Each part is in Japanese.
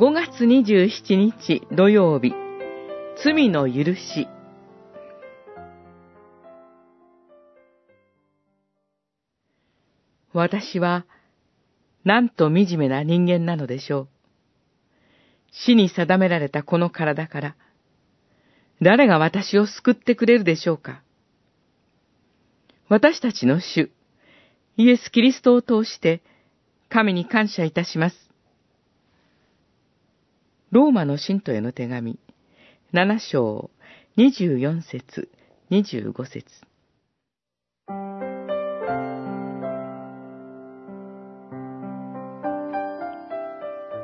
5月27日土曜日、罪の許し。私は、なんと惨めな人間なのでしょう。死に定められたこの体から、誰が私を救ってくれるでしょうか私たちの主、イエス・キリストを通して、神に感謝いたします。ローマの信徒への手紙、7章、24節、25節。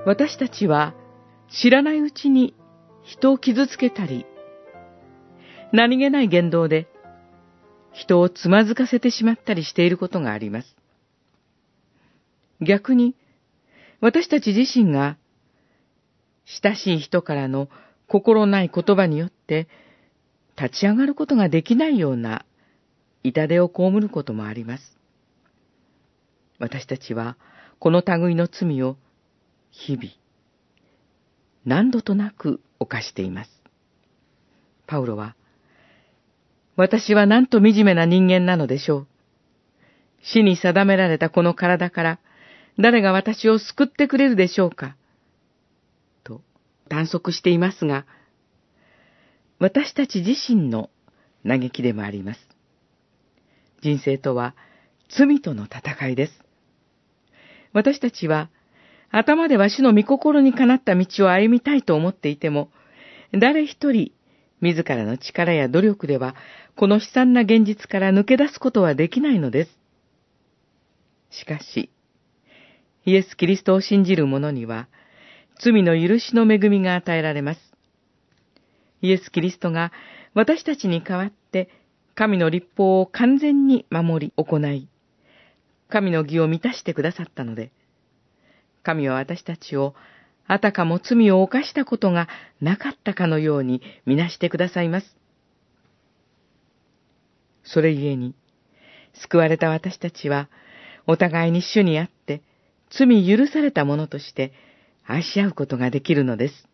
私たちは知らないうちに人を傷つけたり、何気ない言動で人をつまずかせてしまったりしていることがあります。逆に、私たち自身が親しい人からの心ない言葉によって立ち上がることができないような痛手を被ることもあります。私たちはこの類の罪を日々何度となく犯しています。パウロは、私はなんと惨めな人間なのでしょう。死に定められたこの体から誰が私を救ってくれるでしょうか短足していますが、私たち自身の嘆きでもあります。人生とは罪との戦いです。私たちは頭では主の御心にかなった道を歩みたいと思っていても、誰一人、自らの力や努力では、この悲惨な現実から抜け出すことはできないのです。しかし、イエス・キリストを信じる者には、罪の許しの恵みが与えられます。イエス・キリストが私たちに代わって、神の立法を完全に守り行い、神の義を満たしてくださったので、神は私たちを、あたかも罪を犯したことがなかったかのようにみなしてくださいます。それゆえに、救われた私たちは、お互いに主にあって、罪許された者として愛し合うことができるのです。